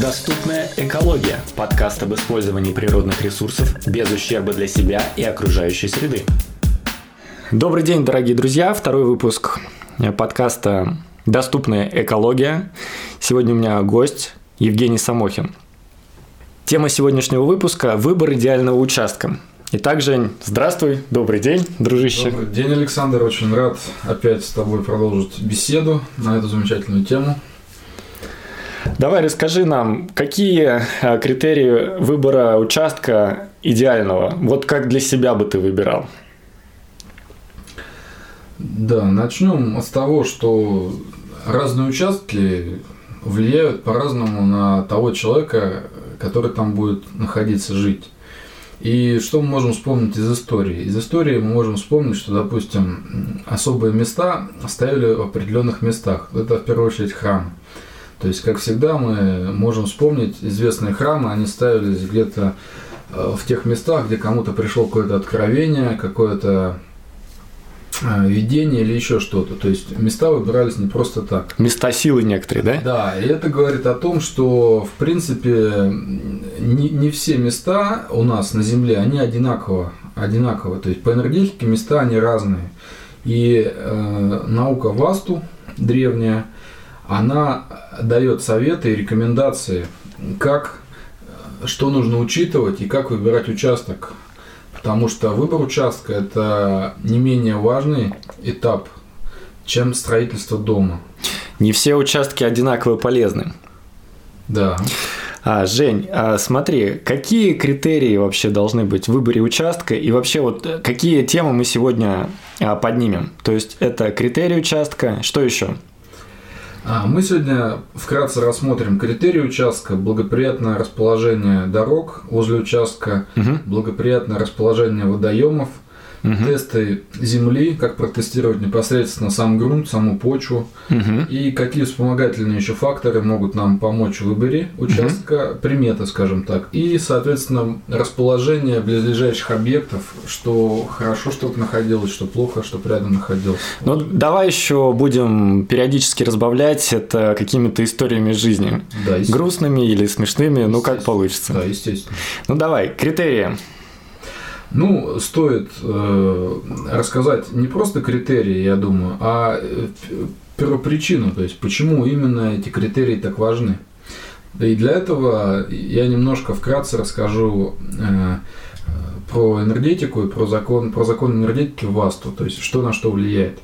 Доступная экология. Подкаст об использовании природных ресурсов без ущерба для себя и окружающей среды. Добрый день, дорогие друзья. Второй выпуск подкаста «Доступная экология». Сегодня у меня гость Евгений Самохин. Тема сегодняшнего выпуска – выбор идеального участка. Итак, Жень, здравствуй, добрый день, дружище. Добрый день, Александр, очень рад опять с тобой продолжить беседу на эту замечательную тему. Давай расскажи нам, какие а, критерии выбора участка идеального? Вот как для себя бы ты выбирал? Да, начнем с того, что разные участки влияют по-разному на того человека, который там будет находиться, жить. И что мы можем вспомнить из истории? Из истории мы можем вспомнить, что, допустим, особые места ставили в определенных местах. Это в первую очередь храм. То есть, как всегда, мы можем вспомнить известные храмы, они ставились где-то э, в тех местах, где кому-то пришло какое-то откровение, какое-то э, видение или еще что-то. То есть места выбирались не просто так. Места силы некоторые, да? Да, и это говорит о том, что в принципе не, не все места у нас на Земле, они одинаково, одинаково. То есть по энергетике места они разные. И э, наука Васту древняя, она дает советы и рекомендации, как, что нужно учитывать и как выбирать участок. Потому что выбор участка – это не менее важный этап, чем строительство дома. Не все участки одинаково полезны. Да. А, Жень, а смотри, какие критерии вообще должны быть в выборе участка и вообще вот какие темы мы сегодня а, поднимем? То есть это критерии участка, что еще? А, мы сегодня вкратце рассмотрим критерии участка, благоприятное расположение дорог возле участка, угу. благоприятное расположение водоемов – угу. тесты земли, как протестировать непосредственно сам грунт, саму почву угу. и какие вспомогательные еще факторы могут нам помочь в выборе участка, угу. приметы, скажем так, и, соответственно, расположение близлежащих объектов, что хорошо, что находилось, что плохо, что рядом находилось. Ну, вот. давай еще будем периодически разбавлять это какими-то историями жизни. Да, Грустными или смешными, ну как получится. Да, естественно. Ну давай, критерии. Ну, стоит э, рассказать не просто критерии, я думаю, а э, первопричину, то есть почему именно эти критерии так важны. И для этого я немножко вкратце расскажу э, про энергетику и про закон, про закон энергетики ВАСТу, то есть что на что влияет.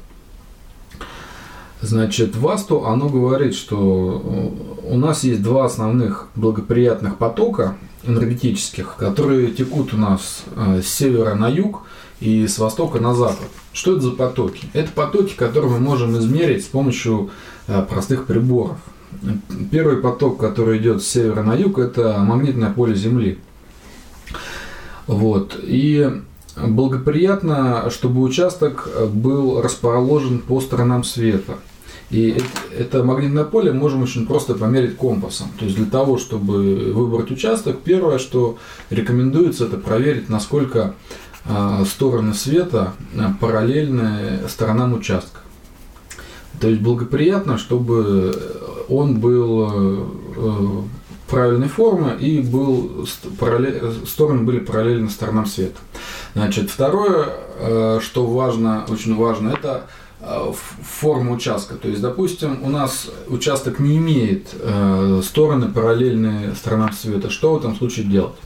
Значит, ВАСТу оно говорит, что у нас есть два основных благоприятных потока энергетических, которые текут у нас э, с севера на юг и с востока на запад. Что это за потоки? Это потоки, которые мы можем измерить с помощью э, простых приборов. Первый поток, который идет с севера на юг, это магнитное поле Земли. Вот. И благоприятно, чтобы участок был расположен по сторонам света – и это магнитное поле можем очень просто померить компасом. То есть для того, чтобы выбрать участок, первое, что рекомендуется, это проверить, насколько а, стороны света а, параллельны сторонам участка. То есть благоприятно, чтобы он был э, правильной формы и был стороны были параллельны сторонам света. Значит, второе, э, что важно, очень важно, это Э, форму участка. То есть, допустим, у нас участок не имеет э, стороны параллельные сторонам света. Что в этом случае делать?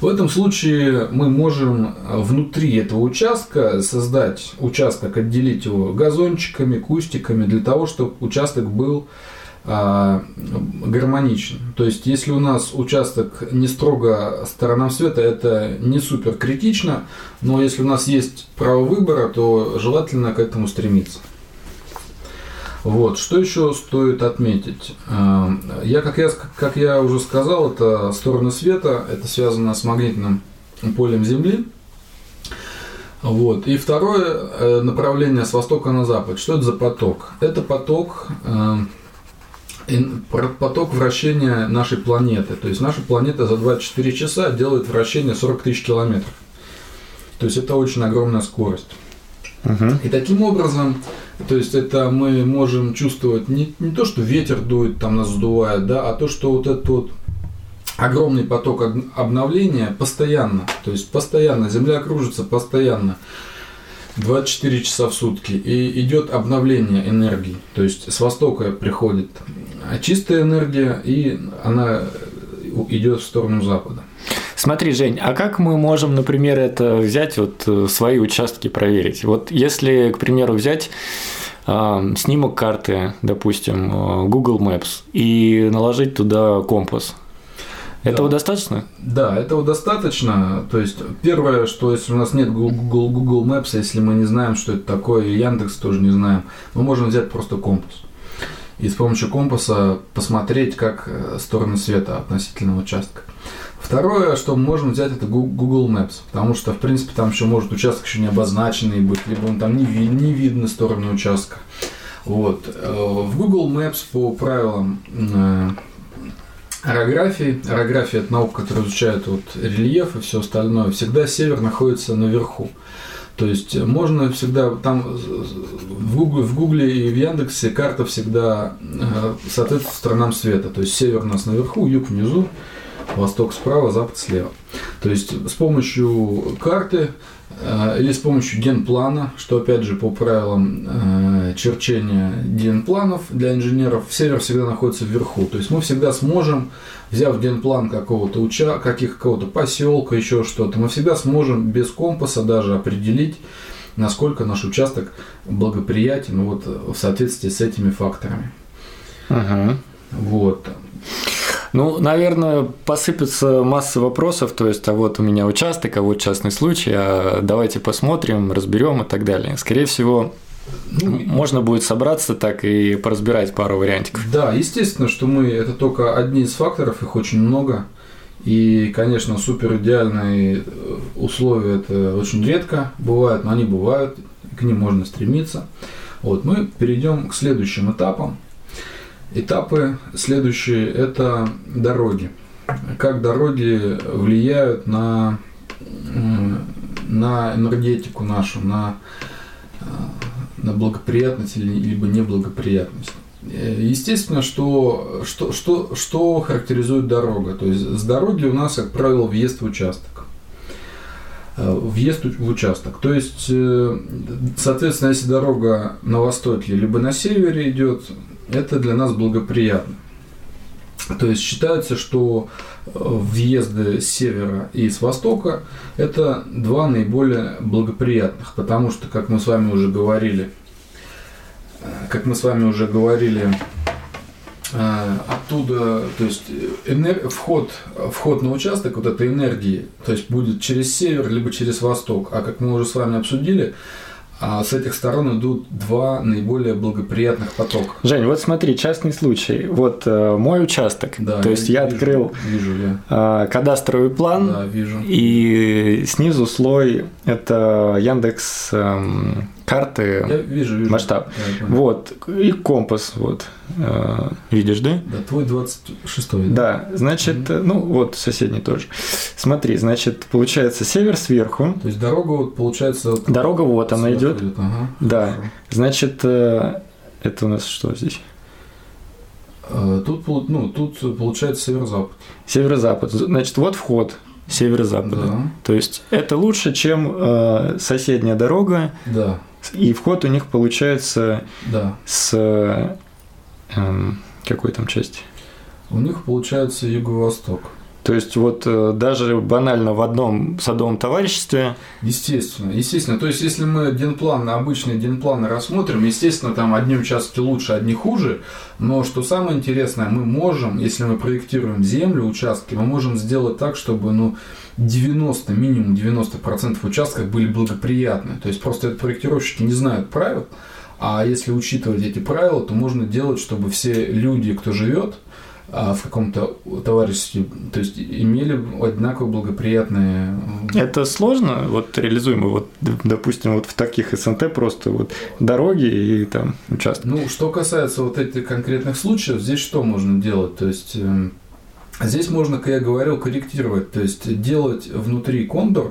В этом случае мы можем внутри этого участка создать участок, отделить его газончиками, кустиками, для того, чтобы участок был гармоничен. То есть, если у нас участок не строго сторонам света, это не супер критично, но если у нас есть право выбора, то желательно к этому стремиться. Вот. Что еще стоит отметить? А, я, как, я, как я уже сказал, это стороны света, это связано с магнитным полем Земли. Вот. И второе э, направление с востока на запад. Что это за поток? Это поток э, поток вращения нашей планеты. То есть наша планета за 24 часа делает вращение 40 тысяч километров. То есть это очень огромная скорость. Мгм. И таким образом, то есть это мы можем чувствовать не, не то, что ветер дует, там нас сдувает, да, а то, что вот этот вот огромный поток об- обновления постоянно, то есть постоянно, Земля кружится постоянно, 24 часа в сутки, и идет обновление энергии, то есть с востока приходит а, чистая энергия, и она идет в сторону запада. Смотри, Жень, а как мы можем, например, это взять, вот э, свои участки проверить? Вот если, к примеру, взять а, снимок карты, допустим, э, Google Maps, и наложить туда компас, этого Да. достаточно? Да, этого достаточно. То есть, первое, что если у нас нет Google, Google Maps, если мы не знаем, что это такое, и Яндекс тоже не знаем, мы можем взять просто компас. И с помощью компаса посмотреть, как э, стороны света относительно участка. Второе, что мы можем взять, это Google Maps, потому что, в принципе, там еще может участок еще не обозначенный быть, либо он там не, ви- не видно стороны участка. Вот. Э, В Google Maps по правилам э, орографии, орография это наука, которая изучает вот рельеф и все остальное, всегда север находится наверху. То есть можно всегда там в Гугле, в Гугле и в Яндексе карта всегда э, соответствует сторонам света. То есть север у нас наверху, юг внизу, восток справа, запад слева. То есть с помощью карты или с помощью генплана, что опять же по правилам э, черчения генпланов для инженеров, север всегда находится вверху. То есть мы всегда сможем, взяв генплан какого-то уча, каких какого-то поселка, еще что-то, мы всегда сможем без компаса даже определить, насколько наш участок благоприятен вот, в соответствии с этими факторами. Мгм. Вот. Ну, наверное, посыпется масса вопросов, то есть, а вот у меня участок, а вот частный случай, а давайте посмотрим, разберем и так далее. Скорее всего, Ну, можно будет собраться так и поразбирать пару вариантиков. Да, естественно, что мы это только одни из факторов, их очень много. И, конечно, супер идеальные э, условия это очень редко бывают, но они бывают, к ним можно стремиться. Вот, мы перейдем к следующим этапам. Этапы следующие – это дороги. Как дороги влияют на, на энергетику нашу, на, э, на благоприятность или либо неблагоприятность. Э, Естественно, что, что, что, что характеризует дорога. То есть с дороги у нас, как правило, въезд в участок. Э, Въезд в участок. То есть, соответственно, если дорога на востоке либо на севере идет, это для нас благоприятно. То есть считается, что э, въезды с севера и с востока – это два наиболее благоприятных, потому что, как мы с вами уже говорили, э, как мы с вами уже говорили, э, оттуда, то есть вход, вход на участок вот этой энергии, то есть будет через север либо через восток, а как мы уже с вами обсудили, а с этих сторон идут два наиболее благоприятных потока. Жень, вот смотри, частный случай. Вот э, мой участок, Да, то есть я вижу, открыл Вижу я. э, кадастровый план, Да, вижу. и снизу слой – это Яндекс эм, карты, Я вижу, вижу. масштаб. Да. Вот, и компас, вот, э, видишь, да? Да, твой 26-й. Да, значит, э, ну вот соседний тоже. Смотри, значит, получается север сверху, То есть дорога вот получается... Дорога вот она сверху идет. Ага. Да, Хорошо. значит, э, это у нас что здесь? Э, Тут, ну, тут получается северо-запад. Северо-запад. Значит, вот вход северо-запада. Да, То есть это лучше, чем э, соседняя дорога, да, и вход у них получается да. с эм, какой там части? У них получается юго-восток. То есть вот э, даже банально в одном садовом товариществе Естественно, естественно. То есть, если мы генплан, обычные генпланы рассмотрим, естественно, там одни участки лучше, одни хуже. Но что самое интересное, мы можем, если мы проектируем землю, участки, мы можем сделать так, чтобы ну, 90, минимум 90% участков были благоприятны. То есть, просто это проектировщики не знают правил. А если учитывать эти правила, то можно делать, чтобы все люди, кто живет в каком-то товариществе, то есть имели одинаково благоприятные это сложно, вот реализуемо, вот, допустим, вот в таких СНТ просто вот дороги и там участки. Ну, что касается вот этих конкретных случаев, здесь что можно делать? То есть эм, здесь можно, как я говорил, корректировать, то есть делать внутри контур э,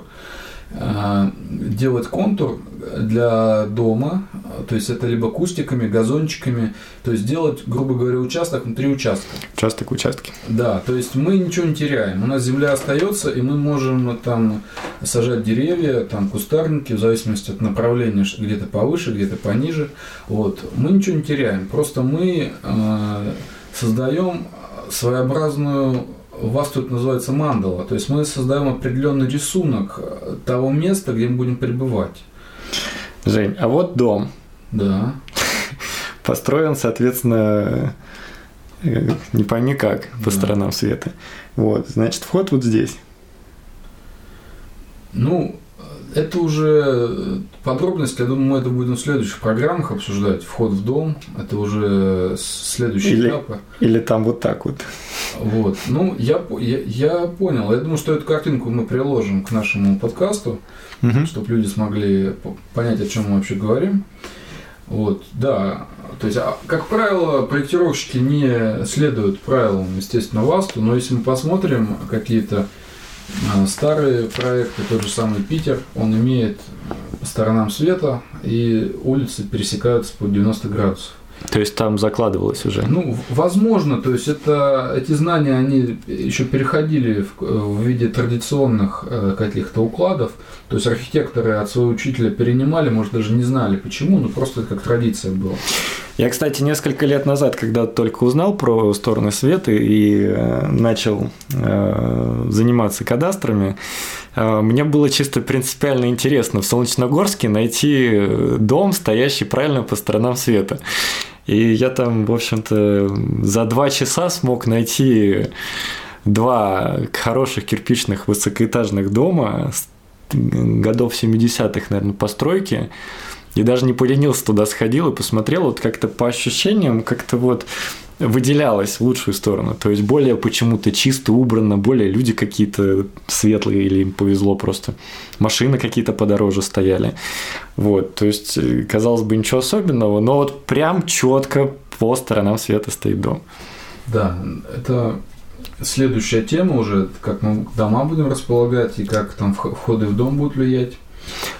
делать контур для дома, то есть это либо кустиками, газончиками, то есть делать, грубо говоря, участок внутри участка. Участок в участке. Да, то есть мы ничего не теряем. У нас земля остается, и мы можем там сажать деревья, там кустарники, в зависимости от направления, где-то повыше, где-то пониже. Вот. Мы ничего не теряем. Просто мы э, создаем своеобразную у вас тут называется мандала, то есть мы создаем определенный рисунок того места, где мы будем пребывать. Жень, а вот дом. Да. Построен, соответственно, э, не пойми как, по да. сторонам света. Вот, значит, вход вот здесь. Ну, это уже подробности, я думаю, мы это будем в следующих программах обсуждать. Вход в дом, это уже следующий или, этап. Или там вот так вот. Вот. Ну, я, я, я понял. Я думаю, что эту картинку мы приложим к нашему подкасту, угу. чтобы люди смогли понять, о чем мы вообще говорим. Вот, да. То есть, а, как правило, проектировщики не следуют правилам, естественно, ВАСТу, но если мы посмотрим какие-то старые проекты, тот же самый Питер, он имеет по сторонам света, и улицы пересекаются по 90 градусов. То есть там закладывалось уже? Ну, возможно, то есть это, эти знания, они еще переходили в, в виде традиционных э, каких-то укладов, то есть архитекторы от своего учителя перенимали, может, даже не знали почему, но просто это как традиция была. Я, кстати, несколько лет назад, когда только узнал про стороны света и э, начал э, заниматься кадастрами, э, мне было чисто принципиально интересно в Солнечногорске найти дом, стоящий правильно по сторонам света. И я там, в общем-то, за два часа смог найти два хороших кирпичных высокоэтажных дома годов 70-х, наверное, постройки. И даже не поленился туда сходил и посмотрел, вот как-то по ощущениям, как-то вот выделялось в лучшую сторону. То есть более почему-то чисто, убрано, более люди какие-то светлые или им повезло просто. Машины какие-то подороже стояли. Вот, то есть, э, казалось бы, ничего особенного, но вот прям четко по сторонам света стоит дом. Да, это следующая тема уже, как мы дома будем располагать и как там входы в дом будут влиять.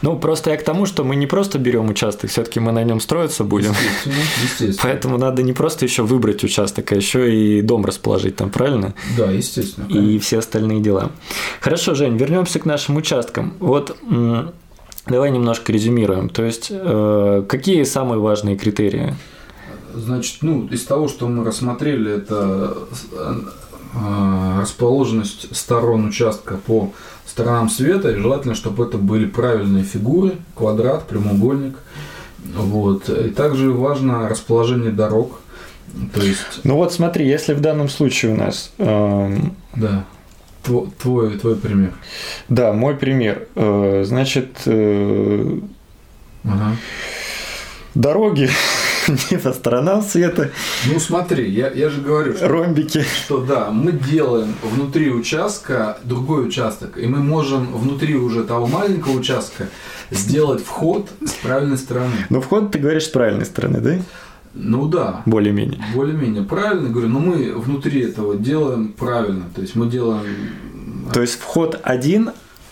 Ну, просто я к тому, что мы не просто берем участок, все-таки мы на нем строиться будем. Естественно, естественно. Поэтому надо не просто еще выбрать участок, а еще и дом расположить там, правильно? Да, естественно. И все остальные дела. Хорошо, Жень, вернемся к нашим участкам. Вот давай немножко резюмируем. То есть, э, какие самые важные критерии? Значит, ну, из того, что мы рассмотрели, это э, расположенность сторон участка по сторонам света, и желательно, чтобы это были правильные фигуры, квадрат, прямоугольник. Вот. И также важно расположение дорог. То есть... Ну вот смотри, если в данном случае у нас... Эм... Да. Твой, твой, твой пример. Да, мой пример. Э, значит, э... ага. дороги не по сторонам света. Ну смотри, я, я же говорю, что, ромбики. Что да, мы делаем внутри участка другой участок, и мы можем внутри уже того маленького участка сделать вход с правильной стороны. Ну вход ты говоришь с правильной стороны, да? Ну да. Более-менее. Более-менее. Правильно говорю, но мы внутри этого делаем правильно. То есть мы делаем... То есть вход один,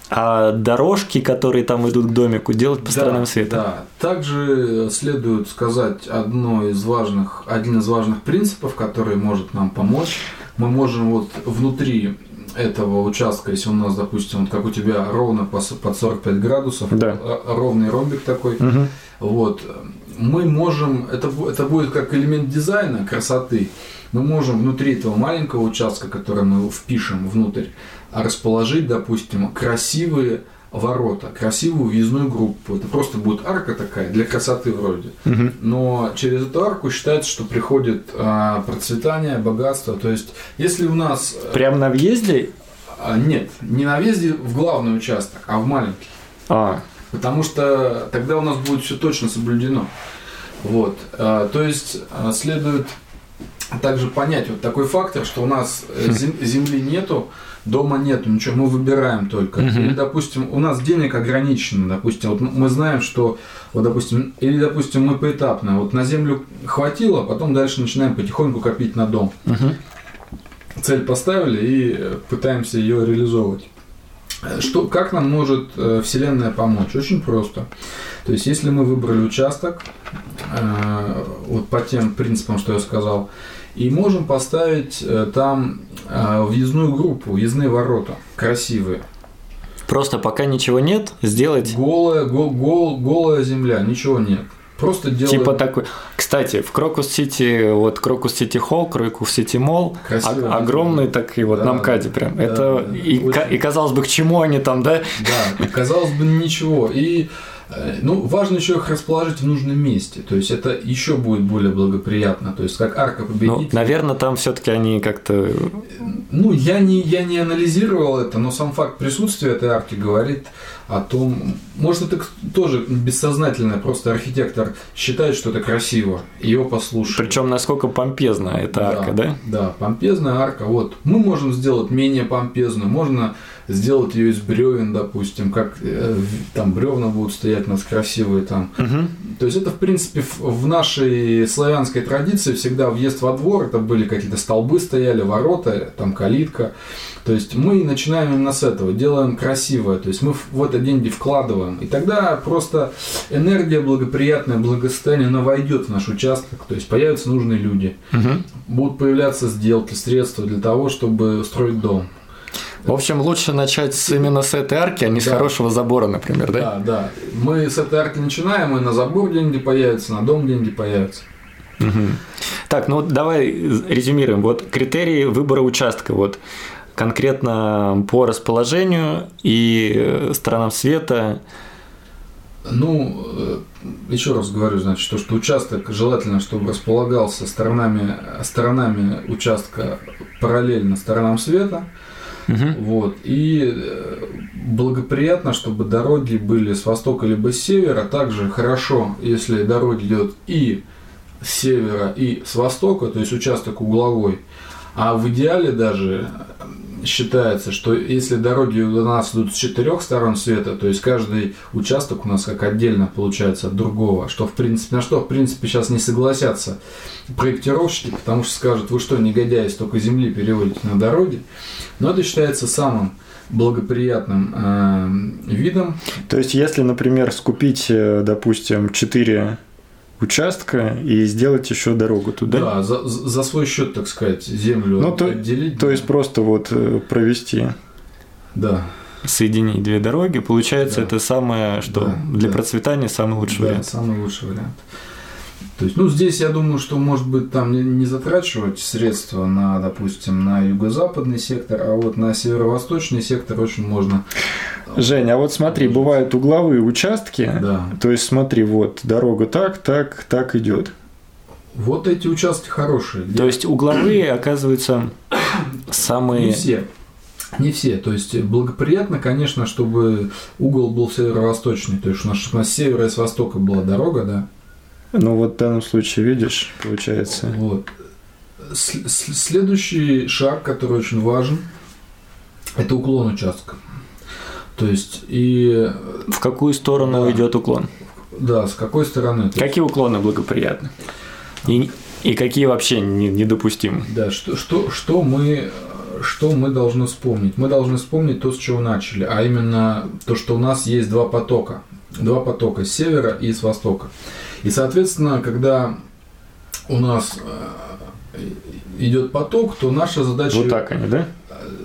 а дорожки, которые там идут к домику, делать по да, сторонам света. Да. Также следует сказать одно из важных, один из важных принципов, который может нам помочь. Мы можем вот внутри этого участка, если у нас, допустим, вот как у тебя ровно под 45 градусов, да. ровный ромбик такой, угу. вот, мы можем, это, это будет как элемент дизайна, красоты, мы можем внутри этого маленького участка, который мы впишем внутрь, расположить, допустим, красивые ворота, красивую въездную группу. Это просто будет арка такая, для красоты вроде. Угу. Но через эту арку считается, что приходит а, процветание, богатство. То есть, если у нас... Э, Прямо на въезде? А, нет, не на въезде в главный участок, а в маленький. А. Потому что тогда у нас будет все точно соблюдено. Вот. А, то есть, следует также понять вот такой фактор, что у нас э, хм. земли нету, дома нету, ничего, мы выбираем только. Uh-huh. Или, допустим, у нас денег ограничено, допустим, вот мы знаем, что, вот, допустим, или, допустим, мы поэтапно, вот на землю хватило, потом дальше начинаем потихоньку копить на дом. Uh-huh. Цель поставили и пытаемся ее реализовывать. Что, как нам может э, Вселенная помочь? Очень просто. То есть, если мы выбрали участок, э, вот по тем принципам, что я сказал, и можем поставить э, там въездную группу, въездные ворота, красивые. Просто пока ничего нет, сделать Голая, гол, гол- голая земля, ничего нет. Просто делаем типа такой. Кстати, в Крокус Сити, вот Крокус Сити Холл, Крокус Сити Молл, о- огромный так и вот Да, на МКАДе прям. да, Это да, и, очень. и казалось бы, к чему они там, да? Да, казалось бы, ничего. И ну, важно еще их расположить в нужном месте. То есть это еще будет более благоприятно. То есть как арка Ну, победителя. наверное, там все-таки они как-то Ну, я не, я не анализировал это, но сам факт присутствия этой арки говорит о том, может, это тоже бессознательно, просто архитектор считает, что это красиво, его послушать. Причем насколько помпезна эта арка, да? Да, помпезная арка. Вот мы можем сделать менее помпезную, можно сделать ее из бревен, допустим, как э, там бревна будут стоять у нас красивые там. Мгм. То есть это, в принципе, в- в нашей славянской традиции всегда въезд во двор, это были какие-то столбы стояли, ворота, там калитка. То есть мы начинаем именно с этого, делаем красивое, то есть мы в в это деньги вкладываем. И тогда просто энергия благоприятная, благосостояние, она войдет в наш участок, то есть появятся нужные люди, Мгм. будут появляться сделки, средства для того, чтобы строить дом. В общем, лучше начать с, именно с этой арки, а не с Да. хорошего забора, например, да? Да, да. Мы с этой арки начинаем, и на забор деньги появятся, на дом деньги появятся. Мгм. Так, ну давай резюмируем. Вот критерии выбора участка. Вот конкретно по расположению и э, сторонам света. Ну, э, еще раз говорю, значит, то, что участок желательно, чтобы располагался сторонами, сторонами участка параллельно сторонам света. Мгм. Вот. И э, благоприятно, чтобы дороги были с востока либо с севера. Также хорошо, если дорога идет и с севера, и с востока, то есть участок угловой. А в идеале даже считается, что если дороги у нас идут с четырех сторон света, то есть каждый участок у нас как отдельно получается от другого, что в принципе, на что в принципе сейчас не согласятся проектировщики, потому что скажут, вы что, негодяи, столько земли переводите на дороги. Но это считается самым благоприятным э, видом. То есть, если, например, скупить, э, допустим, 4 участка и сделать еще дорогу туда. Да, за, за свой счет, так сказать, землю Ну, то- отделить. То есть просто вот э, провести, да, соединить две дороги, получается, Да. это самое, что Да, для да. процветания самый лучший да, вариант. самый лучший вариант. То есть, ну, здесь я думаю, что, может быть, там не, не затрачивать средства на, допустим, на юго-западный сектор, а вот на северо-восточный сектор очень можно. Жень, а вот смотри, бывают угловые участки. Да. То есть смотри, вот дорога так, так, так идет. Вот эти участки хорошие. где- То есть угловые, оказывается, Не самые... все. Не все. То есть благоприятно, конечно, чтобы угол был северо-восточный. То есть у нас, чтобы у нас с севера и с востока была дорога, да. Ну вот в данном случае, видишь, получается. Вот. С- Следующий шаг, который очень важен, это уклон участка. То есть, и В какую сторону Да. идет уклон? да, с какой стороны? То есть, Какие уклоны благоприятны? И, и какие вообще не- недопустимы? Да, что, что, что, мы, что мы должны вспомнить? Мы должны вспомнить то, с чего начали, а именно то, что у нас есть два потока. Два потока с севера и с востока. И, соответственно, когда у нас э, идет поток, то наша задача... Вот так они, да?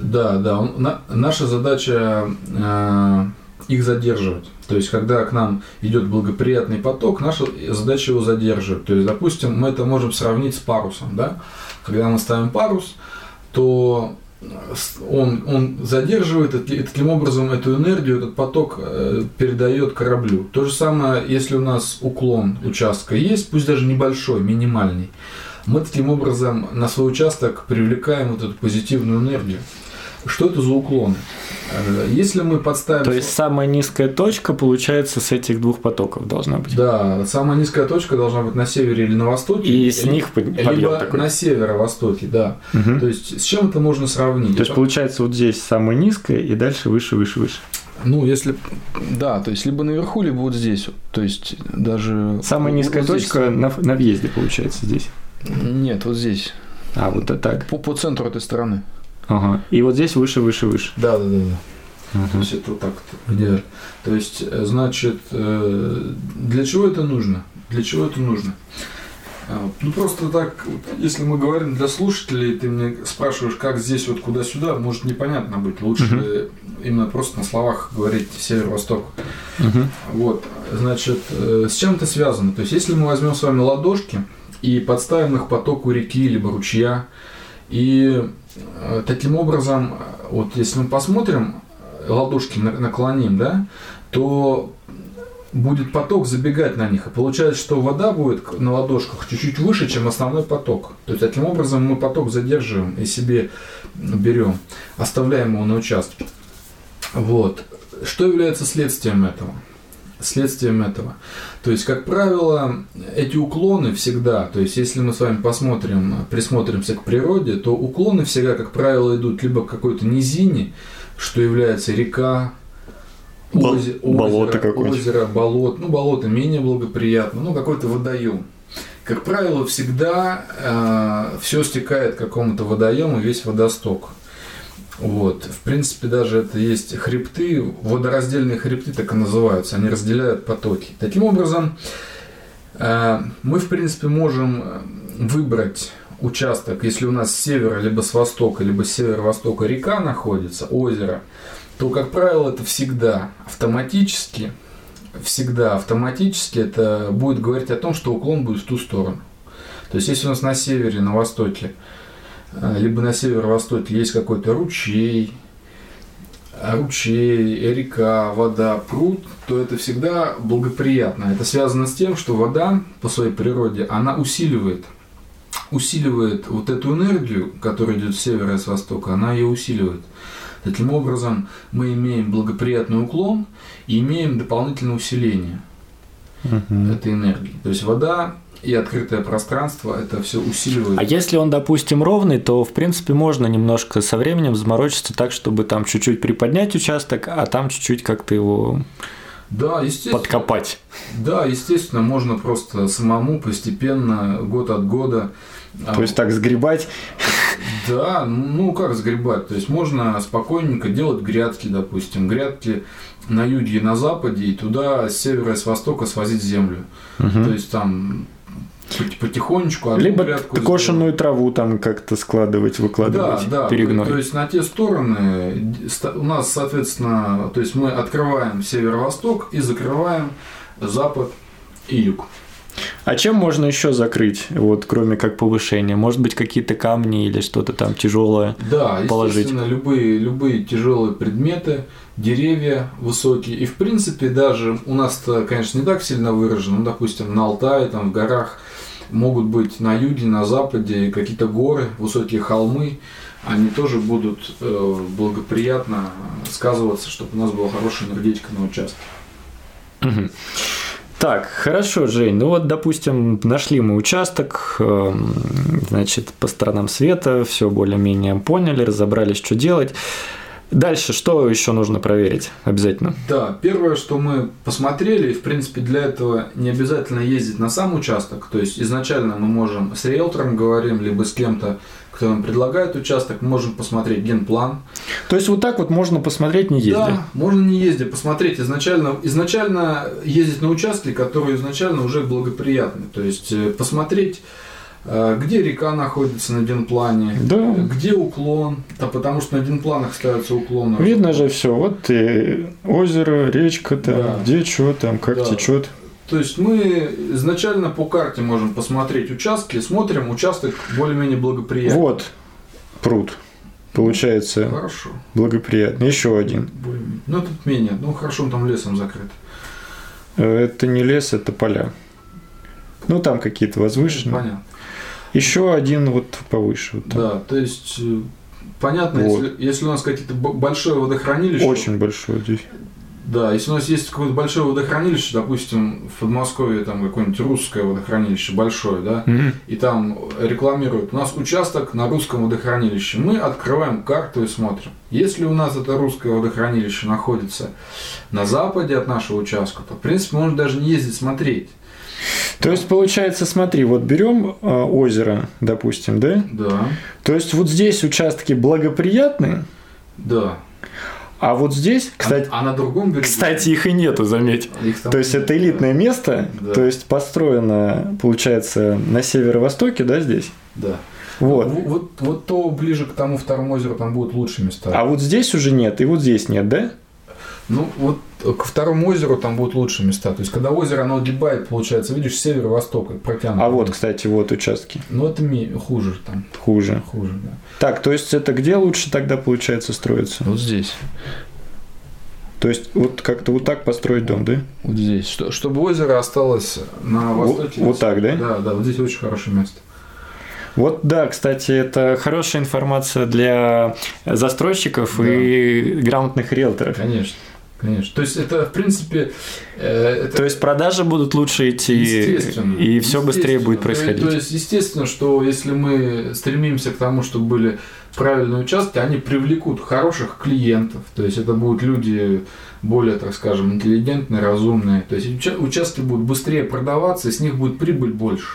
Да, да. он- на- наша задача э, их задерживать. То есть, когда к нам идет благоприятный поток, наша задача его задерживать. То есть, допустим, мы это можем сравнить с парусом, да? Когда мы ставим парус, то он, он задерживает, и таки- таким образом эту энергию, этот поток э, передает кораблю. То же самое, если у нас уклон участка есть, пусть даже небольшой, минимальный, мы таким образом на свой участок привлекаем вот эту позитивную энергию. Что это за уклоны? Э, Если мы подставим... То есть самая низкая точка, получается, с этих двух потоков должна быть. Да, самая низкая точка должна быть на севере или на востоке. И с них под- подъем Либо такой. на северо-востоке, да. Мгм. То есть с чем это можно сравнить? То есть получается вот здесь самая низкая и дальше выше, выше, выше. Ну, если... Да, то есть либо наверху, либо вот здесь. вот. То есть даже... Самая вот низкая здесь. точка на, на въезде получается здесь. Нет, вот здесь. А, вот это так. По, по центру этой стороны. Ага. И вот здесь выше, выше, выше. Да, да, да, да. То есть это вот так вот идеально. То есть, э, значит, э, для чего это нужно? Для чего это нужно? А, Ну просто так, если мы говорим для слушателей, ты мне спрашиваешь, как здесь вот куда-сюда, может непонятно быть. Лучше именно просто на словах говорить север-восток. Вот, значит, э, с чем это связано? То есть, если мы возьмем с вами ладошки и подставим их потоку реки либо ручья, и таким образом, э, вот если мы посмотрим, э, ладошки на- наклоним, да, то будет поток забегать на них. И получается, что вода будет на ладошках чуть-чуть выше, чем основной поток. То есть, таким образом мы поток задерживаем и себе берем, оставляем его на участке. Вот. Что является следствием этого? Следствием этого. То есть, как правило, эти уклоны всегда, то есть, если мы с вами посмотрим, присмотримся к природе, то уклоны всегда, как правило, идут либо к какой-то низине, что является река, озе- болото озеро, какое-то. озеро, болото, ну, болото менее благоприятно, ну, какой-то водоем. Как правило, всегда все стекает к какому-то водоему, весь водосток. Вот. В принципе, даже это есть хребты, водораздельные хребты так и называются, они разделяют потоки. Таким образом, э, мы, в принципе, можем э, выбрать участок, если у нас с севера, либо с востока, либо с северо-востока река находится, озеро, то, как правило, это всегда автоматически, всегда автоматически это будет говорить о том, что уклон будет в ту сторону. То есть, если у нас на севере, на востоке, либо на северо-востоке есть какой-то ручей, а ручей, река, вода, пруд, то это всегда благоприятно. Это связано с тем, что вода по своей природе, она усиливает, усиливает вот эту энергию, которая идет с севера и с востока, она ее усиливает. Таким образом, мы имеем благоприятный уклон и имеем дополнительное усиление Мгм. этой энергии. То есть вода и открытое пространство это все усиливает. А если он, допустим, ровный, то, в принципе, можно немножко со временем заморочиться так, чтобы там чуть-чуть приподнять участок, а там чуть-чуть как-то его Да, естественно. подкопать. Да, естественно, можно просто самому постепенно, год от года. а, То есть так сгребать. Да, ну как сгребать? То есть можно спокойненько делать грядки, допустим, грядки на юге и на западе, и туда с севера и с востока свозить землю. То есть там потихонечку Либо грядку траву там как-то складывать, выкладывать, Да, да. перегной. То есть на те стороны у нас, соответственно, то есть мы открываем северо-восток и закрываем запад и юг. А чем можно еще закрыть, вот кроме как повышения? Может быть, какие-то камни или что-то там тяжелое? Да, положить. естественно, любые, любые тяжелые предметы, деревья высокие. И в принципе даже у нас, конечно, не так сильно выражено, ну, допустим, на Алтае, там в горах могут быть на юге, на западе какие-то горы, высокие холмы, они тоже будут э, благоприятно сказываться, чтобы у нас была хорошая энергетика на участке. Мгм. Так, хорошо, Жень. Ну вот, допустим, нашли мы участок, эм, значит, по сторонам света, все более-менее поняли, разобрались, что делать. Дальше что еще нужно проверить обязательно? Да, первое, что мы посмотрели, и, в принципе, для этого не обязательно ездить на сам участок. То есть изначально мы можем с риэлтором говорим, либо с кем-то, кто нам предлагает участок, мы можем посмотреть генплан. То есть вот так вот можно посмотреть, не ездя. Да, можно не ездя, посмотреть изначально, изначально ездить на участки, которые изначально уже благоприятны. То есть э, посмотреть, э, где река находится на генплане, Да. где уклон, да, потому что на генпланах ставятся уклоны. Видно же все. Вот и озеро, речка там, Да. где что там, как Да. течет. То есть мы изначально по карте можем посмотреть участки, смотрим участок более-менее благоприятный. Вот пруд. Получается Хорошо. благоприятный. Еще один. более-менее. Ну, тут менее. Ну, хорошо, он там лесом закрыт. Э, Это не лес, это поля. Ну там какие-то возвышенные. Понятно. Еще один вот повыше. вот там. Да, то есть э, понятно, Вот. если, если у нас какие-то большое водохранилище. Очень большой здесь. Да, если у нас есть какое-то большое водохранилище, допустим, в Подмосковье там какое-нибудь русское водохранилище большое, да, Мгм. и там рекламируют, у нас участок на русском водохранилище. Мы открываем карту и смотрим. Если у нас это русское водохранилище находится на западе от нашего участка, то, в принципе, можно даже не ездить смотреть. То есть, получается, смотри, вот берем э, озеро, допустим, да? Да, То есть, вот здесь участки благоприятные, да. А вот здесь, кстати, а, а на другом берегу... Кстати, их и нету, заметь. Там То есть это элитное место, Да. то есть построено, получается, на северо-востоке, да, здесь? Да. Вот. Вот, вот, вот то ближе к тому второму озеру там будут лучшие места. А вот здесь уже нет, и вот здесь нет, да? Ну, вот к второму озеру там будут лучшие места. То есть, когда озеро, оно огибает, получается, видишь, с севера-востока протянуто. А вот, кстати, вот участки Ну, это ми- хуже там. хуже. Хуже, да. Так, то есть это где лучше тогда получается строиться? Вот здесь. То есть вот как-то вот так построить дом, да? Вот здесь. Что, чтобы озеро осталось на Вот, востоке. вот так, да? Да, да, вот здесь очень хорошее место. Вот да, кстати, это хорошая информация для застройщиков Да. и грамотных риэлторов. Конечно. Конечно. То есть это, в принципе, э, это То есть продажи будут лучше идти, и все быстрее будет происходить. То есть, естественно, что если мы стремимся к тому, чтобы были правильные участки, они привлекут хороших клиентов. То есть это будут люди более, так скажем, интеллигентные, разумные. То есть уча- участки будут быстрее продаваться, и с них будет прибыль больше.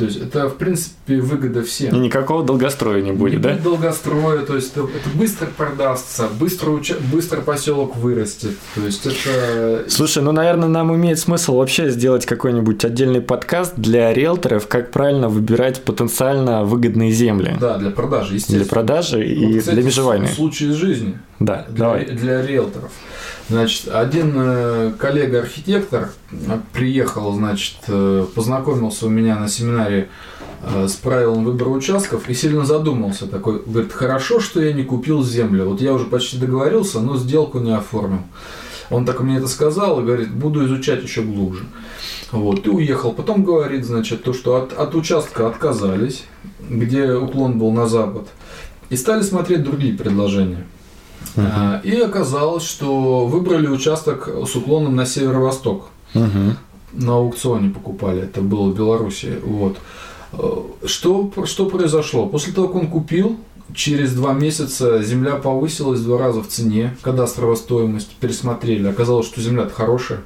То есть это, в принципе, выгода всем. И никакого долгостроя не будет, Не да? будет долгостроя, то есть это, это быстро продастся, быстро, уча- быстро поселок вырастет. То есть это Слушай, ну, наверное, нам имеет смысл вообще сделать какой-нибудь отдельный подкаст для риэлторов, как правильно выбирать потенциально выгодные земли да, для продажи, естественно. для продажи и Вот, кстати, для межевания. Случай из жизни. Да, для, давай. для риэлторов. Значит, один э, коллега-архитектор приехал, значит, э, познакомился у меня на семинаре э, с правилом выбора участков и сильно задумался такой, говорит, хорошо, что я не купил землю, вот я уже почти договорился, но сделку не оформил. Он так мне это сказал и говорит, буду изучать еще глубже. Вот, и уехал. Потом говорит, значит, то, что от, от участка отказались, где уклон был на запад, и стали смотреть другие предложения. А, И оказалось, что выбрали участок с уклоном на северо-восток. Мгм. На аукционе покупали, это было в Беларуси. Вот. Э, Что, что произошло? После того, как он купил, через два месяца земля повысилась в два раза в цене, кадастровая стоимость, пересмотрели. Оказалось, что земля-то хорошая.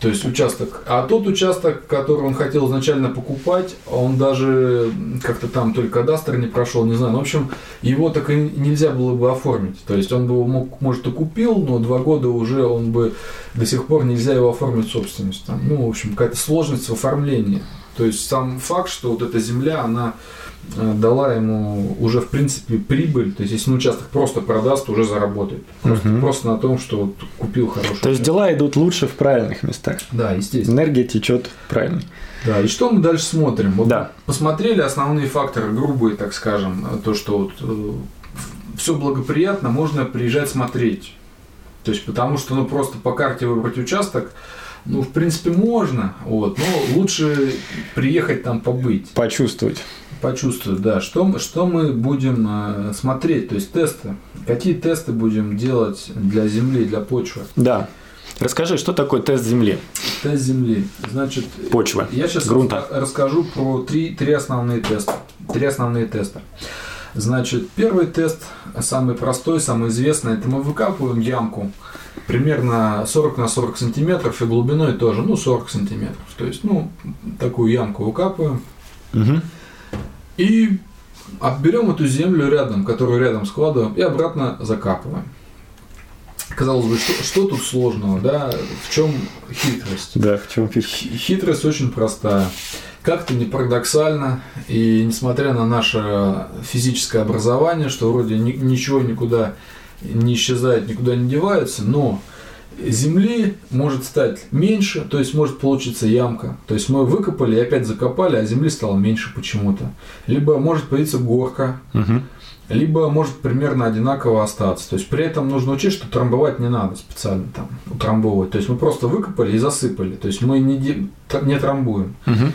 То есть участок. А тот участок, который он хотел изначально покупать, он даже как-то там только кадастр не прошел, не знаю. Ну, в общем, его так и нельзя было бы оформить. То есть он бы мог, может, и купил, но два года уже он бы до сих пор нельзя его оформить в собственность. Там, ну, в общем, какая-то сложность в оформлении. То есть сам факт, что вот эта земля, она дала ему уже в принципе прибыль, то есть если он участок просто продаст, уже заработает. Просто, Мгм. просто на том, что вот купил хороший То есть дела идут лучше в правильных местах. Да, естественно. Энергия течет правильно. Да, и что мы дальше смотрим? Вот Да. посмотрели основные факторы, грубые, так скажем, то, что вот, все благоприятно, можно приезжать смотреть. То есть, потому что, ну, просто по карте выбрать участок, ну, в принципе, можно, вот, но лучше приехать там побыть, Почувствовать. Почувствовать, да, что, мы- что мы будем э, смотреть, то есть тесты, какие тесты будем делать для земли, для почвы. Да. Расскажи, что такое тест земли, Тест земли, значит, почвы, Я сейчас грунта? расскажу про три, три основные теста. Три основные теста. Значит, первый тест, самый простой, самый известный, это мы выкапываем ямку примерно 40 на 40 сантиметров и глубиной тоже, ну, 40 сантиметров. То есть, ну, такую ямку выкапываем Мгм. И берем эту землю рядом, которую рядом складываем, и обратно закапываем. Казалось бы, что, что тут сложного, да? В чем хитрость? Да, в чем фишка? Хи- Хитрость очень простая. Как-то не парадоксально, и несмотря на наше физическое образование, что вроде ни- ничего никуда не исчезает, никуда не девается, но земли может стать меньше, то есть может получиться ямка. То есть мы выкопали и опять закопали, а земли стало меньше почему-то. Либо может появиться горка, Мгм. либо может примерно одинаково остаться. То есть при этом нужно учесть, что трамбовать не надо специально там утрамбовывать. То есть мы просто выкопали и засыпали. То есть мы не, не трамбуем. Мгм.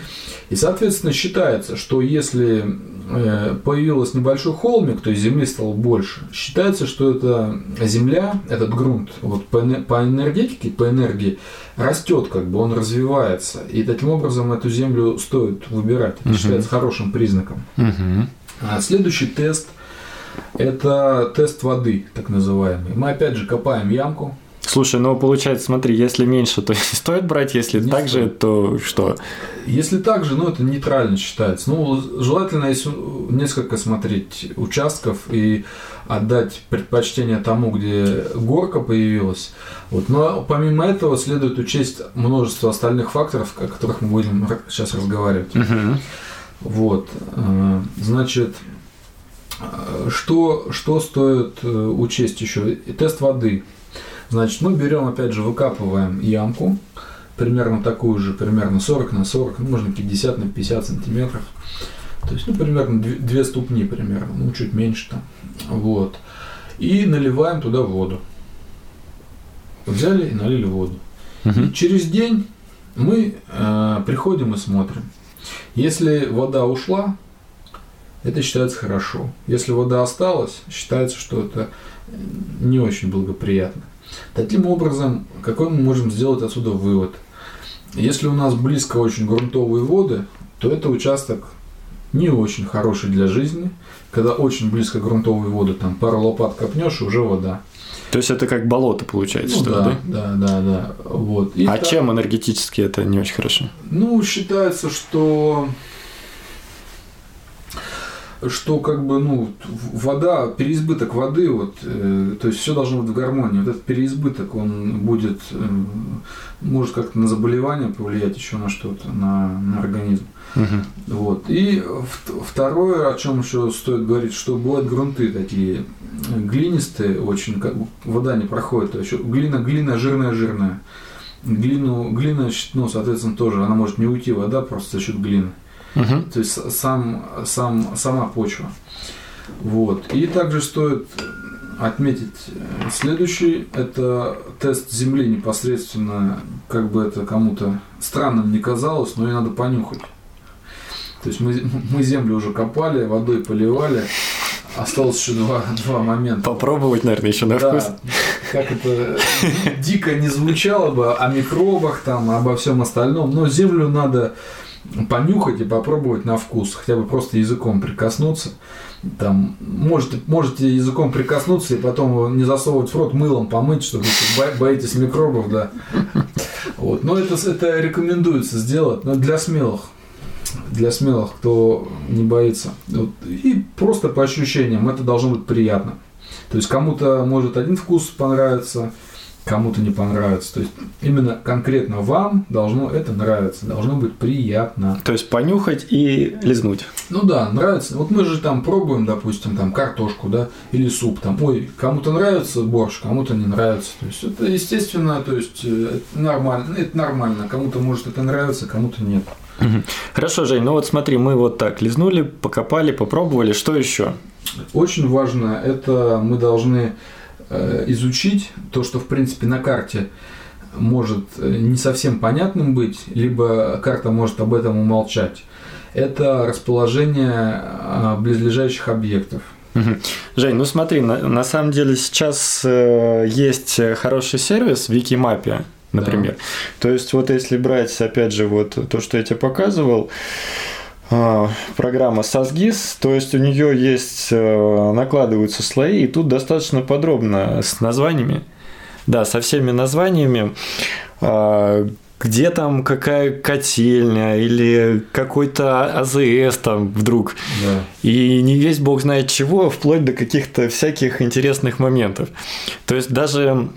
И, соответственно, считается, что если э, появился небольшой холмик, то есть земли стало больше, считается, что эта земля, этот грунт, вот по, эне- по энергетике, по энергии, растет, как бы он развивается. И таким образом эту землю стоит выбирать. Это Мгм. считается хорошим признаком. А следующий тест – это тест воды, так называемый. Мы опять же копаем ямку. Слушай, ну получается, смотри, если меньше, то не стоит брать, если Не так же, стоит. то что? Если так же, ну это нейтрально считается. Ну, желательно, если несколько смотреть участков и отдать предпочтение тому, где горка появилась. Вот. Но помимо этого следует учесть множество остальных факторов, о которых мы будем сейчас разговаривать. Мгм. Вот. э, Значит, э, что, что стоит э, учесть еще? Тест воды. Значит, мы берем, опять же, выкапываем ямку, примерно такую же, примерно 40 на 40, ну, можно 50 на 50 сантиметров. То есть, ну, примерно две, две ступни примерно, ну, чуть меньше там. Вот. И наливаем туда воду. Взяли и налили воду. И Мгм. через день мы э, приходим и смотрим. Если вода ушла, это считается хорошо. Если вода осталась, считается, что это не очень благоприятно. Таким образом, какой мы можем сделать отсюда вывод? Если у нас близко очень грунтовые воды, то это участок не очень хороший для жизни. Когда очень близко грунтовые воды, там пару лопат копнешь, и уже вода. То есть это как болото получается, Ну что ли, да, да? да, да, да. Вот. И А так- чем энергетически это не очень хорошо? Ну, считается, что что как бы, ну, вода, переизбыток воды, вот, э, то есть все должно быть в гармонии. Вот этот переизбыток, он будет, э, может как-то на заболевание повлиять, еще на что-то, на, на организм. Мгм. Вот. И второе, о чем еще стоит говорить, что бывают грунты такие э, глинистые, очень, как вода не проходит, а еще глина, глина жирная, жирная. Глину, глина, ну, соответственно, тоже, она может не уйти вода просто за счет глины. Мгм. То есть сам, сам, сама почва. Вот. И также стоит отметить следующий, это тест земли непосредственно, как бы это кому-то странным не казалось, но и надо понюхать. То есть мы, мы землю уже копали, водой поливали, осталось еще два, два момента. Попробовать, наверное, еще на Да, вкус. как это дико не звучало бы о микробах, там, обо всем остальном, но землю надо понюхать и попробовать на вкус, хотя бы просто языком прикоснуться. Там, можете, можете языком прикоснуться и потом не засовывать в рот, мылом помыть, чтобы если бо- боитесь микробов, да. Вот. Но это, это рекомендуется сделать, но для смелых. Для смелых, кто не боится. Вот. И просто по ощущениям это должно быть приятно. То есть кому-то может один вкус понравиться, кому-то не понравится. То есть именно конкретно вам должно это нравиться, должно быть приятно. То есть понюхать и лизнуть. Ну да, нравится. Вот мы же там пробуем, допустим, там картошку, да, или суп, там, ой, кому-то нравится борщ, кому-то не нравится. То есть это естественно, то есть э, это нормально, это нормально. Кому-то может это нравится, кому-то нет. Хорошо, Жень, ну вот смотри, мы вот так лизнули, покопали, попробовали. Что еще? Очень важно, это мы должны изучить то, что в принципе на карте может э, не совсем понятным быть, либо карта может об этом умолчать. Это расположение э, близлежащих объектов. Жень, ну смотри, на, на самом деле сейчас э, есть хороший сервис Викимапия, например. То есть вот если брать, опять же, вот то, что я тебе показывал, э, программа SASGIS, то есть у нее есть, э, накладываются слои, и тут достаточно подробно с названиями, да, со всеми названиями, э, где там какая котельня или какой-то АЗС там вдруг. Да. И не весь бог знает чего, вплоть до каких-то всяких интересных моментов. То есть даже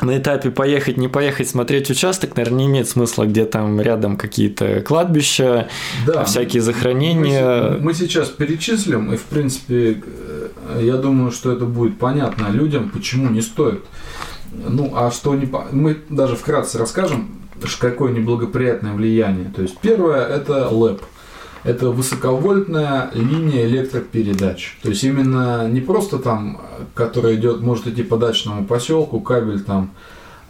на этапе поехать, не поехать, смотреть участок, наверное, не имеет смысла, где там рядом какие-то кладбища, Да. всякие Мы, захоронения. се- мы сейчас перечислим, и в принципе, э, я думаю, что это будет понятно людям, почему не стоит. Ну, а что не по- Мы даже вкратце расскажем, какое неблагоприятное влияние. То есть, первое это ЛЭП. Это высоковольтная линия электропередач. То есть именно не просто там, э, которая идет, может идти по дачному поселку, кабель там,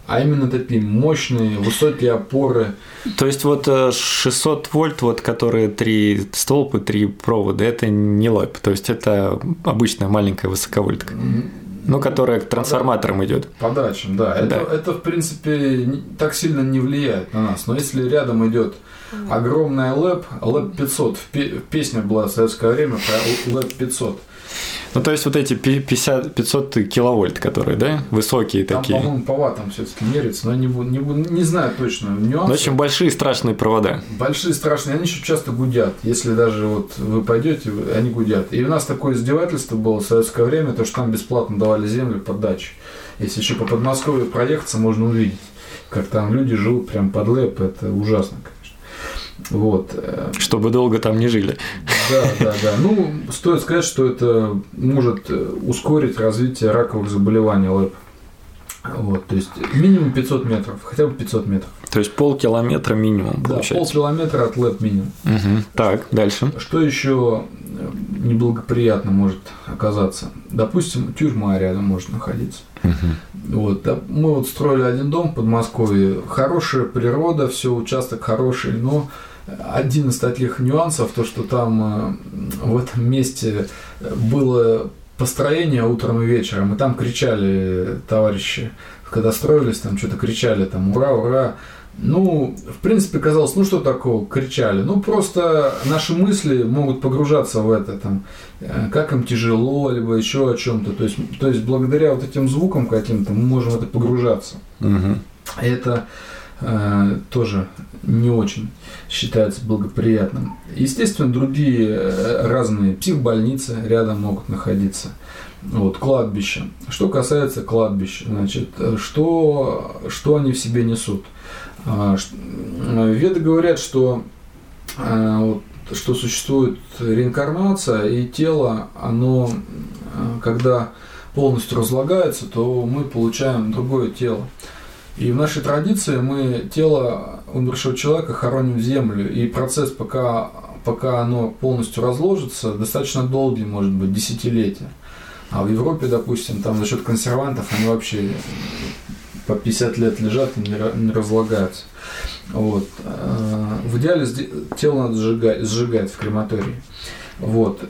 а именно такие мощные высокие опоры, То есть вот э, 600 вольт, вот которые три столпы, три провода, это не лэп. То есть это обычная маленькая высоковольтка, ну, которая к трансформаторам идет. По дачам, да. Это, Да. это в принципе, так сильно не влияет на нас. Но если рядом идет огромная ЛЭП, ЛЭП 500, в пе- песня была в советское время про ЛЭП 500. Ну, то есть вот эти 50, 500 киловольт, которые, да, высокие Там, такие. по-моему, по ваттам все-таки меряется, но не, не, не знаю точно нюансы. Ну, очень большие страшные провода. Большие страшные, они еще часто гудят. Если даже вот вы пойдете, они гудят. И у нас такое издевательство было в советское время, то что там бесплатно давали землю под дачу. Если еще по Подмосковью проехаться, можно увидеть, как там люди живут прям под лэп. Это ужасно, конечно. Вот. Чтобы долго там не жили. Да, да, да. Ну, стоит сказать, что это может ускорить развитие раковых заболеваний лэп. Вот, то есть минимум 500 метров, хотя бы 500 метров. То есть полкилометра минимум Да, получается. полкилометра от лэп минимум. Мгм. Так, дальше. Что еще э, неблагоприятно может оказаться? Допустим, тюрьма рядом может находиться. Вот, мы вот строили один дом в Подмосковье, хорошая природа, все, участок хороший, но один из таких нюансов, то, что там э, в этом месте было построение утром и вечером, и там кричали товарищи, когда строились, там что-то кричали, там ура, ура. Ну, в принципе, казалось, ну что такого, кричали. Ну, просто наши мысли могут погружаться в это, там, э, как им тяжело, либо еще о чем-то. То есть, то есть, благодаря вот этим звукам каким-то мы можем в это погружаться. И это э, тоже не очень считается благоприятным. Естественно, другие э, разные психбольницы рядом могут находиться. Вот, кладбище. Что касается кладбищ, значит, э, что, что они в себе несут? А, Веды говорят, что, вот, что существует реинкарнация, и тело, оно, э, когда полностью разлагается, то мы получаем другое тело. И в нашей традиции мы тело умершего человека хороним в землю, и процесс, пока, пока оно полностью разложится, достаточно долгий, может быть, десятилетия. А в Европе, допустим, там за счет консервантов они вообще по 50 лет лежат и не ра- не разлагаются. Вот. А, В идеале тело надо сжигать, сжигать в крематории. Вот.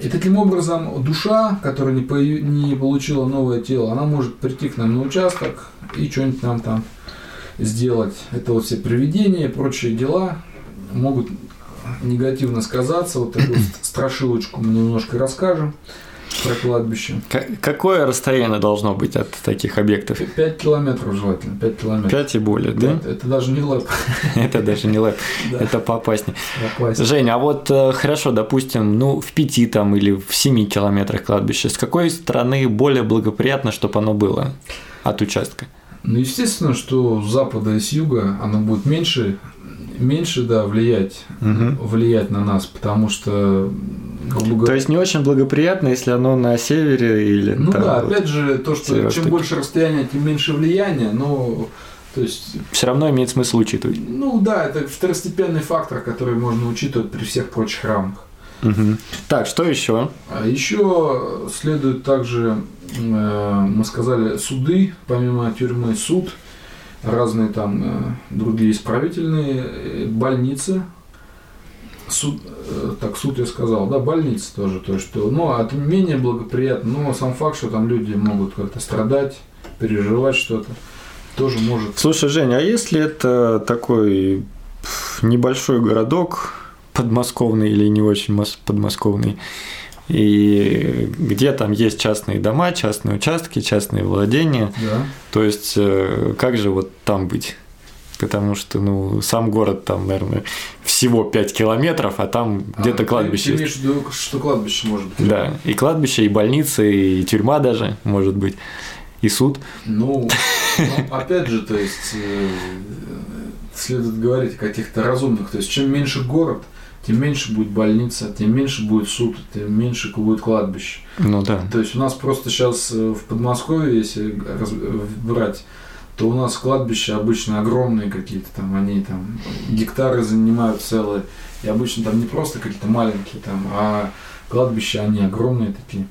И таким образом душа, которая не, пою- не получила новое тело, она может прийти к нам на участок и что-нибудь нам там сделать. Это вот все привидения и прочие дела могут негативно сказаться. Вот такую страшилочку мы немножко расскажем про кладбище. К- Какое расстояние должно быть от таких объектов? 5 километров желательно, 5 километров. 5 и более, да? Это, это даже не лэп. Это даже не лэп, это поопаснее. Жень, а вот э, хорошо, допустим, ну в пяти там или в семи километрах кладбища, с какой стороны более благоприятно, чтобы оно было от участка? Ну, естественно, что с запада и с юга оно будет меньше, меньше, да, влиять, Мгм. влиять на нас, потому что, грубо То говоря, есть не очень благоприятно, если оно на севере или ну там да, вот. опять же, то, что чем больше расстояние, тем меньше влияния, но, то есть, все равно имеет смысл учитывать. ну да, это второстепенный фактор, который можно учитывать при всех прочих равных. Мгм. Так, что еще? А еще следует также, э, мы сказали, суды, помимо тюрьмы, суд, разные там э, другие исправительные э, больницы. Суд, э, так, суд я сказал, да, больницы тоже, то что, ну, это менее благоприятно, но сам факт, что там люди могут как-то страдать, переживать что-то, тоже может. Слушай, Жень, а если это такой небольшой городок, подмосковный или не очень мос- подмосковный, и где там есть частные дома, частные участки, частные владения, Да. то есть э, как же вот там быть? Потому что, ну, сам город там, наверное, всего 5 километров, а там где-то А, кладбище Ты, имеешь в виду, что кладбище может быть? Да, и кладбище, и больница, и тюрьма даже, может быть, и суд. Ну, ну, опять же, то есть э, следует говорить о каких-то разумных. То есть чем меньше город, тем меньше будет больница, тем меньше будет суд, тем меньше будет кладбище. Ну да. То есть у нас просто сейчас в Подмосковье, если раз- брать, то у нас кладбища обычно огромные какие-то там, они там гектары занимают целые. И обычно там не просто какие-то маленькие там, а кладбища они огромные такие.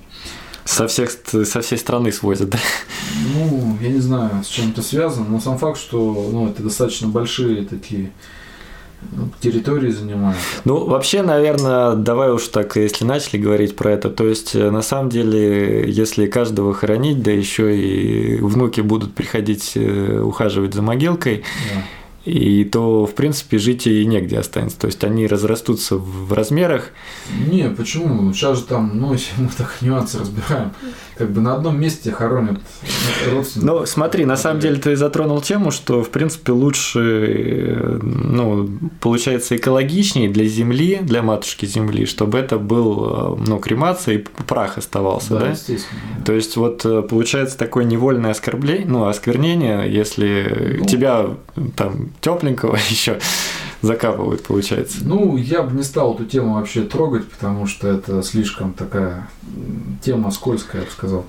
Со, всех, со всей страны свозят, да? Ну, я не знаю, с чем это связано, но сам факт, что ну, это достаточно большие такие территории занимают. Ну, вообще, наверное, давай уж так, если начали говорить про это, то есть, э, на самом деле, если каждого хоронить, да еще и внуки будут приходить э, ухаживать за могилкой, Да. И то, в принципе, жить и негде останется. То есть они разрастутся в размерах. Не, почему? Сейчас же там, ну, если мы так нюансы разбираем, как бы на одном месте хоронят родственников. Ну, смотри, на самом деле ты затронул тему, что, в принципе, лучше, ну, получается, экологичнее для Земли, для матушки Земли, чтобы это был, ну, кремация и прах оставался, да? Да, естественно. То есть вот э, получается такое невольное оскорбление, ну, осквернение, если Ну. тебя там тепленького еще закапывают, получается. Ну, я бы не стал эту тему вообще трогать, потому что это слишком такая тема скользкая, я бы сказал.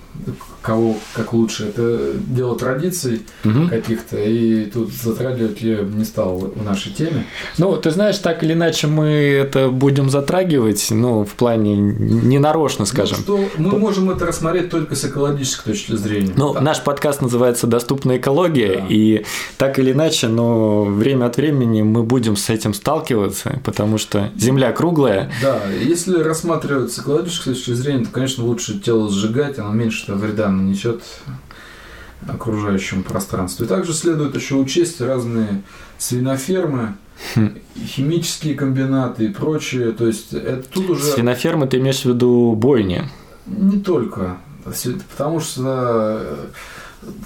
Кого как лучше. Это дело традиций Мгм. каких-то, и тут затрагивать я бы не стал в нашей теме. Ну, ты знаешь, так или иначе мы это будем затрагивать, ну, в плане ненарочно, скажем. Ну, что мы можем это рассмотреть только с экологической точки зрения. Ну, Так. наш подкаст называется «Доступная экология», Да. и так или иначе, но время от времени мы будем с этим сталкиваться, потому что Земля круглая. Да, если рассматривать с экологической точки зрения, то, конечно, лучше тело сжигать, оно меньше вреда нанесет окружающему пространству. И также следует еще учесть разные свинофермы, Хм. химические комбинаты и прочее. То есть это тут уже Свинофермы ты имеешь в виду бойни. не только, потому что э,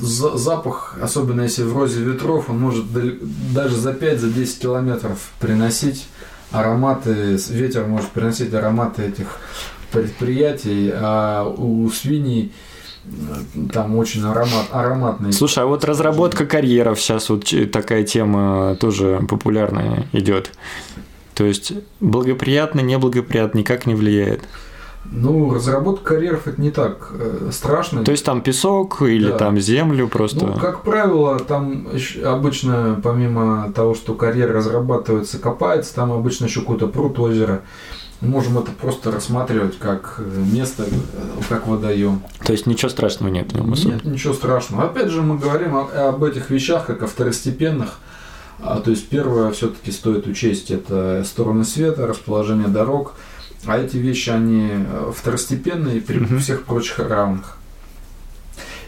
запах, особенно если в розе ветров, он может даже за 5-10 километров приносить ароматы, ветер может приносить ароматы этих предприятий, а у свиней э, там очень аромат, ароматные. Слушай, а вот разработка карьеров сейчас вот ч- такая тема тоже популярная идет. То есть благоприятно, неблагоприятно никак не влияет. Ну, разработка карьеров это не так э, страшно. То есть там песок или Да. там землю просто. Ну, как правило, там обычно, помимо того, что карьера разрабатывается, копается, там обычно еще какой-то пруд озеро. Можем это просто рассматривать как э, место, э, как водоем. То есть ничего страшного нет в нем особо. Нет ничего страшного. Опять же, мы говорим об этих вещах как о второстепенных. А, то есть первое все-таки стоит учесть это стороны света, расположение дорог. А эти вещи, они э, второстепенные при Мгм. всех прочих равных.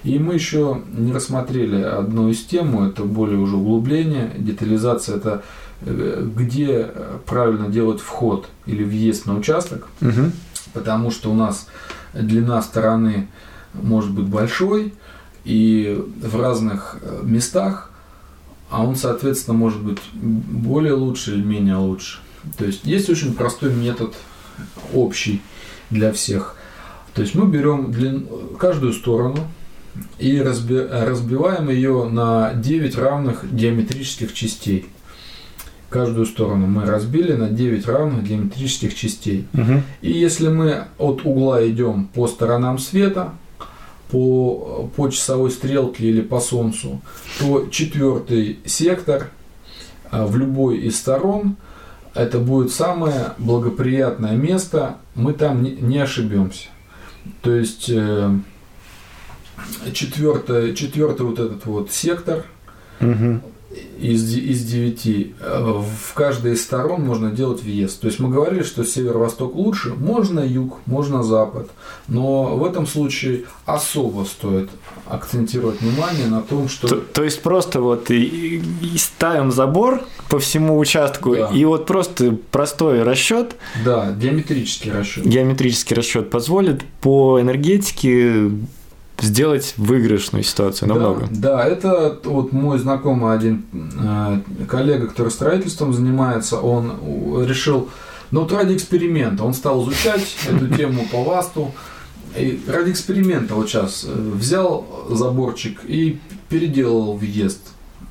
И мы еще не рассмотрели одну из тем, это более уже углубление, детализация, это э, где э, правильно делать вход или въезд на участок, Мгм. потому что у нас длина стороны может быть большой, и в разных местах, а он, соответственно, может быть более лучше или менее лучше. То есть есть очень простой метод общий для всех. То есть мы берем длин- каждую сторону и разби- разбиваем ее на 9 равных геометрических частей. Каждую сторону мы разбили на 9 равных геометрических частей. Мгм. И если мы от угла идем по сторонам света, по, по часовой стрелке или по солнцу, то четвертый сектор а, в любой из сторон это будет самое благоприятное место, мы там не, ошибемся. То есть э, четвертый, четвертый вот этот вот сектор Мгм. Из, из девяти, э, в каждой из сторон можно делать въезд. То есть мы говорили, что северо-восток лучше, можно юг, можно запад. Но в этом случае особо стоит акцентировать внимание на том, что... То, то есть просто вот и, и ставим забор по всему участку, Да. и вот просто простой расчет, Да, геометрический расчет. геометрический расчет позволит по энергетике сделать выигрышную ситуацию намного. Да, да, это вот мой знакомый один э, коллега, который строительством занимается, он решил, ну вот ради эксперимента, он стал изучать эту тему по ВАСТу, и ради эксперимента вот сейчас э, взял заборчик и переделал въезд.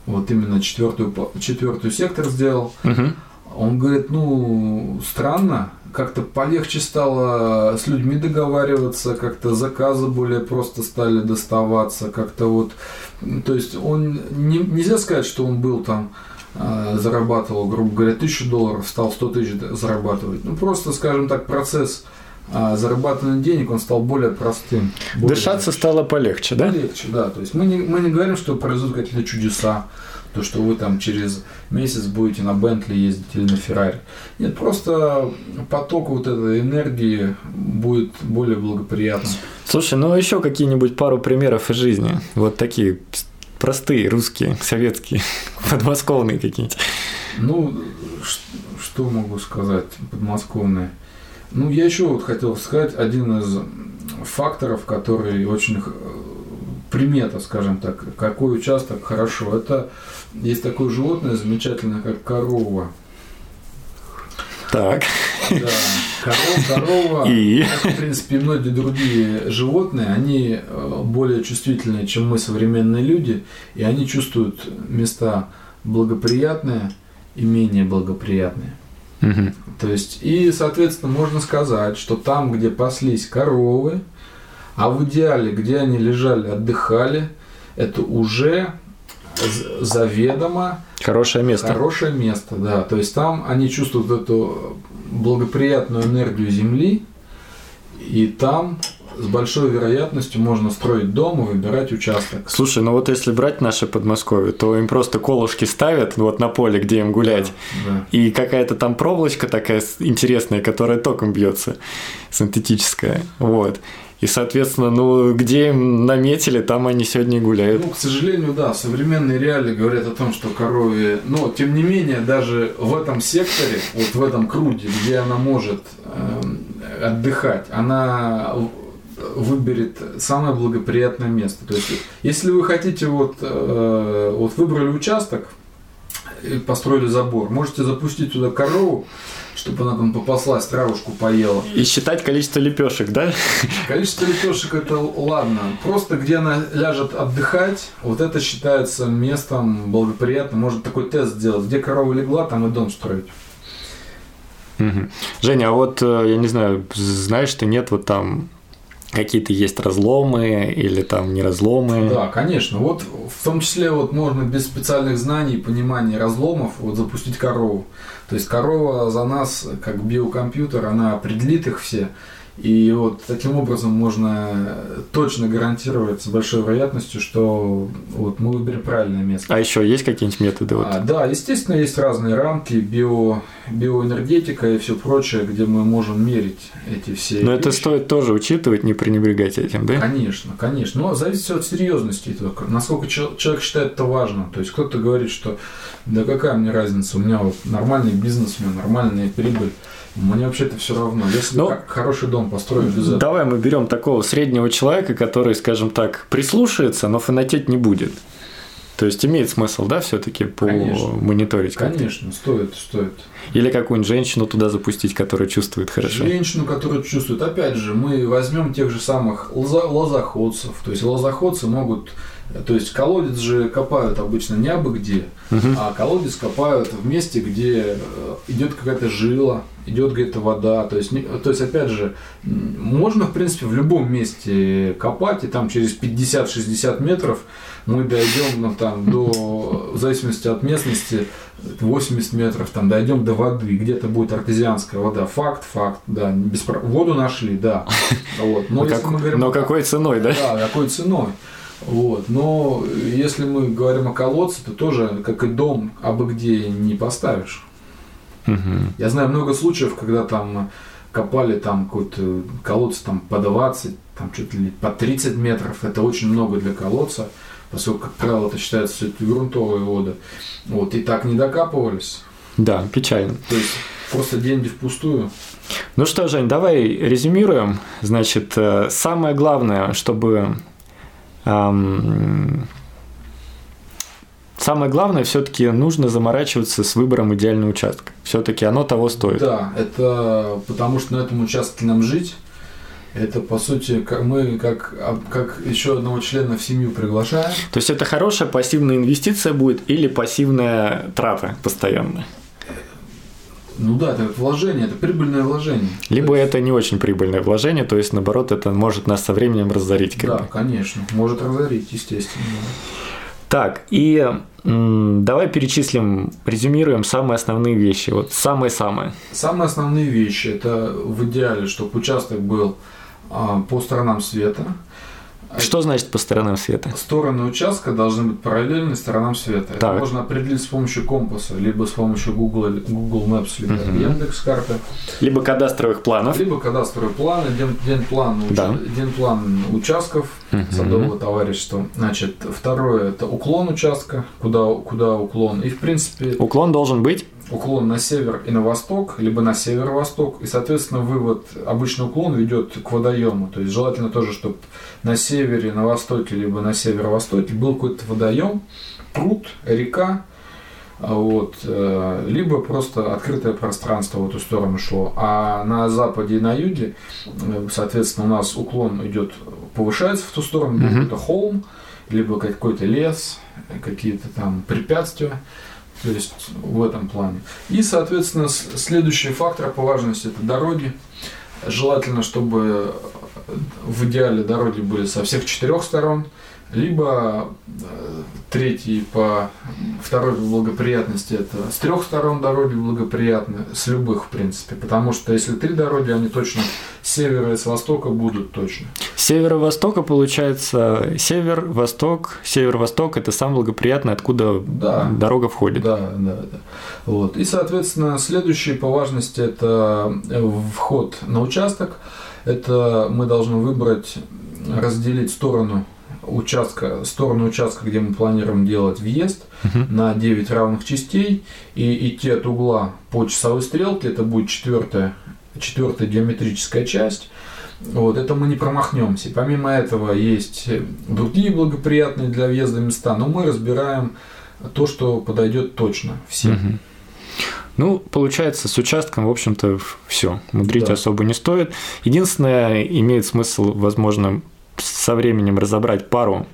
Вот именно четвертую, четвертую сектор сделал. Мгм. Он говорит, ну, странно, как-то полегче стало с людьми договариваться, как-то заказы более просто стали доставаться, как-то вот, то есть он, не- нельзя сказать, что он был там, а, зарабатывал, грубо говоря, тысячу долларов, стал 100 тысяч зарабатывать. Ну, просто, скажем так, процесс а, зарабатывания денег, он стал более простым. более Дышаться стало полегче, да? Легче, да. То есть мы не, мы не говорим, что произойдут какие-то чудеса, то, что вы там через месяц будете на Бентли ездить или на Феррари. Нет, просто поток вот этой энергии будет более благоприятным. Слушай, ну еще какие-нибудь пару примеров из жизни. Вот такие простые, русские, советские подмосковные какие-нибудь. Ну, что могу сказать подмосковные? Ну, я еще вот хотел сказать один из факторов, который очень примета, скажем так, какой участок хорошо. Это есть такое животное замечательное, как корова. Так. Да, корова, корова и... Как, в принципе, многие другие животные, они э, более чувствительные, чем мы, современные люди, и они чувствуют места благоприятные и менее благоприятные. Угу. То есть, и, соответственно, можно сказать, что там, где паслись коровы, а в идеале, где они лежали, отдыхали, это уже заведомо хорошее место. Хорошее место, да. То есть там они чувствуют эту благоприятную энергию Земли, и там с большой вероятностью можно строить дом и выбирать участок. Слушай, ну вот если брать наше Подмосковье, то им просто колышки ставят вот на поле, где им гулять, да, да. и какая-то там проволочка такая интересная, которая током бьется, синтетическая, вот. И, соответственно, ну, где им наметили, там они сегодня гуляют. Ну, к сожалению, да, современные реалии говорят о том, что корове... Но, тем не менее, даже в этом секторе, вот в этом круге, где она может э, отдыхать, она выберет самое благоприятное место. То есть, если вы хотите, вот, э, вот выбрали участок, построили забор, можете запустить туда корову, чтобы она там попаслась, травушку поела. И считать количество лепешек, да? Количество лепешек это ладно. Просто где она ляжет отдыхать, вот это считается местом благоприятным. Можно такой тест сделать. Где корова легла, там и дом строить. Угу. Женя, а вот, э, я не знаю, знаешь ты, нет вот там какие-то есть разломы или там не разломы. Да, конечно. Вот в том числе вот можно без специальных знаний, понимания разломов вот запустить корову. То есть корова за нас, как биокомпьютер, она определит их все. И вот таким образом можно точно гарантировать с большой вероятностью, что вот мы выберем правильное место. А еще есть какие-нибудь методы? Вот? А, да, естественно, есть разные рамки, био, биоэнергетика и все прочее, где мы можем мерить эти все. Но вещи. это стоит тоже учитывать, не пренебрегать этим, да? Конечно, конечно. Но зависит все от серьезности только. Насколько человек считает это важным. То есть кто-то говорит, что да какая мне разница, у меня вот нормальный бизнес, у меня нормальная прибыль. Мне вообще это все равно. Если ну, хороший дом построен без этого. Давай мы берем такого среднего человека, который, скажем так, прислушается, но фанатеть не будет. То есть имеет смысл, да, все-таки по мониторить как-то? Конечно, стоит, стоит. Или какую-нибудь женщину туда запустить, которая чувствует хорошо. Женщину, которая чувствует. Опять же, мы возьмем тех же самых лозоходцев. То есть лозоходцы могут то есть колодец же копают обычно не абы где, угу. а колодец копают в месте, где э, идет какая-то жила, идет где-то вода. То есть, то есть, опять же, можно, в принципе, в любом месте копать, и там через 50-60 метров мы дойдем ну, там, до, в зависимости от местности, 80 метров, там дойдем до воды, где-то будет артезианская вода. Факт, факт, да. Без... Воду нашли, да. Вот. Но, но, как, говорим, но какой ценой, да? Да, какой ценой. Вот. Но если мы говорим о колодце, то тоже, как и дом, абы где не поставишь. Угу. Я знаю много случаев, когда там копали там какой-то колодец там по 20, там что-то ли по 30 метров. Это очень много для колодца, поскольку, как правило, это считается все это грунтовые воды. Вот, и так не докапывались. Да, печально. То есть просто деньги впустую. Ну что, Жень, давай резюмируем. Значит, э, самое главное, чтобы Самое главное, все-таки нужно заморачиваться с выбором идеального участка. Все-таки оно того стоит. Да, это потому что на этом участке нам жить. Это, по сути, мы как, как еще одного члена в семью приглашаем. То есть это хорошая пассивная инвестиция будет или пассивная трата постоянная? Ну да, это вложение, это прибыльное вложение. Либо это не очень прибыльное вложение, то есть наоборот это может нас со временем разорить. Как да, бы. конечно, может разорить, естественно. Так, и давай перечислим, резюмируем самые основные вещи. Вот самые-самые. Самые основные вещи – это в идеале, чтобы участок был а, по сторонам света, Что значит по сторонам света? Стороны участка должны быть параллельны сторонам света. Так. Это можно определить с помощью компаса, либо с помощью Google, Google Maps, либо Мгм. Яндекс карты, Либо кадастровых планов. либо кадастровые планы, ден- уч- Да. генплан участков Мгм. садового товарищества. Значит, второе это уклон участка, куда, куда уклон. И в принципе Уклон должен быть. Уклон на север и на восток, либо на северо-восток, и, соответственно, вывод, обычный уклон ведет к водоему. То есть желательно тоже, чтобы на севере, на востоке, либо на северо-востоке был какой-то водоем, пруд, река, вот, э, либо просто открытое пространство в эту сторону шло. А на западе и на юге, э, соответственно, у нас уклон идет, повышается в ту сторону, либо это холм, либо какой-то лес, какие-то там препятствия. То есть в этом плане. И, соответственно, следующий фактор по важности это дороги. Желательно, чтобы в идеале дороги были со всех четырех сторон, либо э, третий по второй по благоприятности это с трех сторон дороги благоприятны, с любых в принципе, потому что если три дороги, они точно с севера и с востока будут точно. С севера-востока получается север, восток. Север-восток это самое благоприятное, откуда Да. дорога входит. Да, да, да. Вот. И, соответственно, следующий по важности это вход на участок. Это мы должны выбрать, разделить сторону участка, сторону участка, где мы планируем делать въезд, Мгм. на 9 равных частей и идти от угла по часовой стрелке. Это будет четвертая, четвертая геометрическая часть. Вот, это мы не промахнемся. Помимо этого есть другие благоприятные для въезда места, но мы разбираем то, что подойдет точно всем. Мгм. Ну, получается, с участком, в общем-то, все. Мудрить Да. особо не стоит. Единственное, имеет смысл, возможно, со временем разобрать пару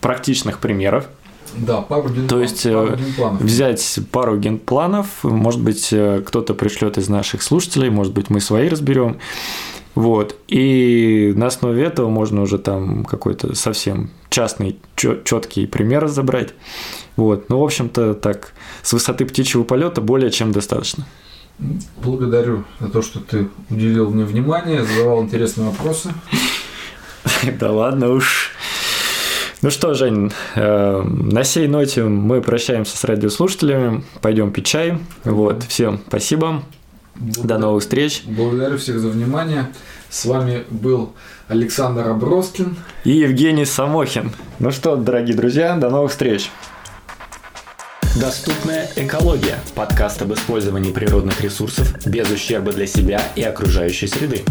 практичных примеров, Да, пару генпланов. То есть, пару э, генпланов. взять пару генпланов, может быть, э, кто-то пришлет из наших слушателей, может быть, мы свои разберем. Вот. И на основе этого можно уже там какой-то совсем частный, четкий пример разобрать. Вот. Ну, в общем-то, так, с высоты птичьего полета более чем достаточно. Благодарю за то, что ты уделил мне внимание, задавал интересные вопросы. Да ладно уж. Ну что, Жень, э, на сей ноте мы прощаемся с радиослушателями, пойдем пить чай. Вот, всем спасибо, до новых встреч. Благодарю всех за внимание. С вами был Александр Аброскин. И Евгений Самохин. Ну что, дорогие друзья, до новых встреч. Доступная экология. Подкаст об использовании природных ресурсов без ущерба для себя и окружающей среды.